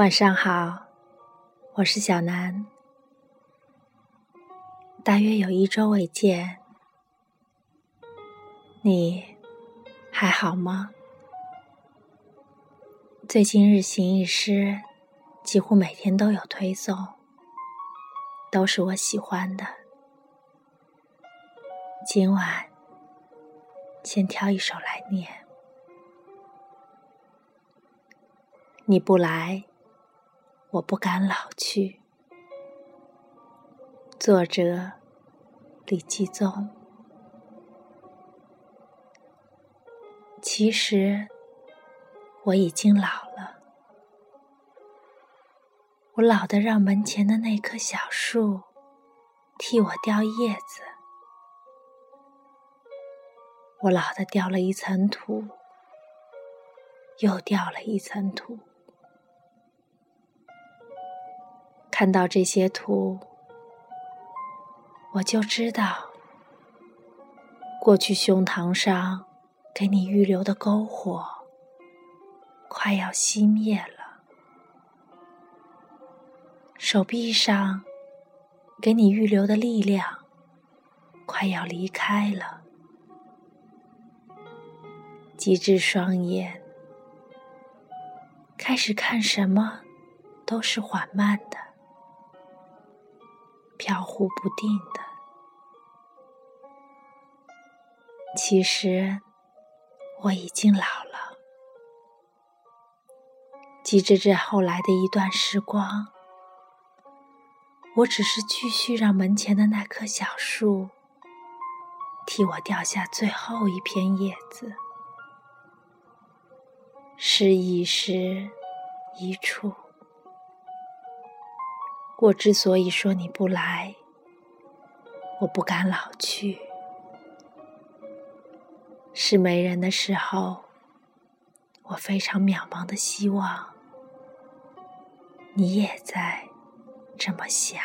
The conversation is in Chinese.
晚上好，我是小南。大约有一周未见，你还好吗？最近日行一诗几乎每天都有推送，都是我喜欢的。今晚先挑一首来念。你不来。我不敢老去。作者：李继宗。其实我已经老了，我老的让门前的那棵小树替我掉叶子，我老的掉了一层土，又掉了一层土。看到这些图，我就知道，过去胸膛上给你预留的篝火快要熄灭了，手臂上给你预留的力量快要离开了，极致双眼开始看什么都是缓慢的。飘忽不定的，其实我已经老了。即使这后来的一段时光，我只是继续让门前的那棵小树替我掉下最后一片叶子，是一时一处。我之所以说你不来，我不敢老去，是没人的时候，我非常渺茫的希望，你也在这么想。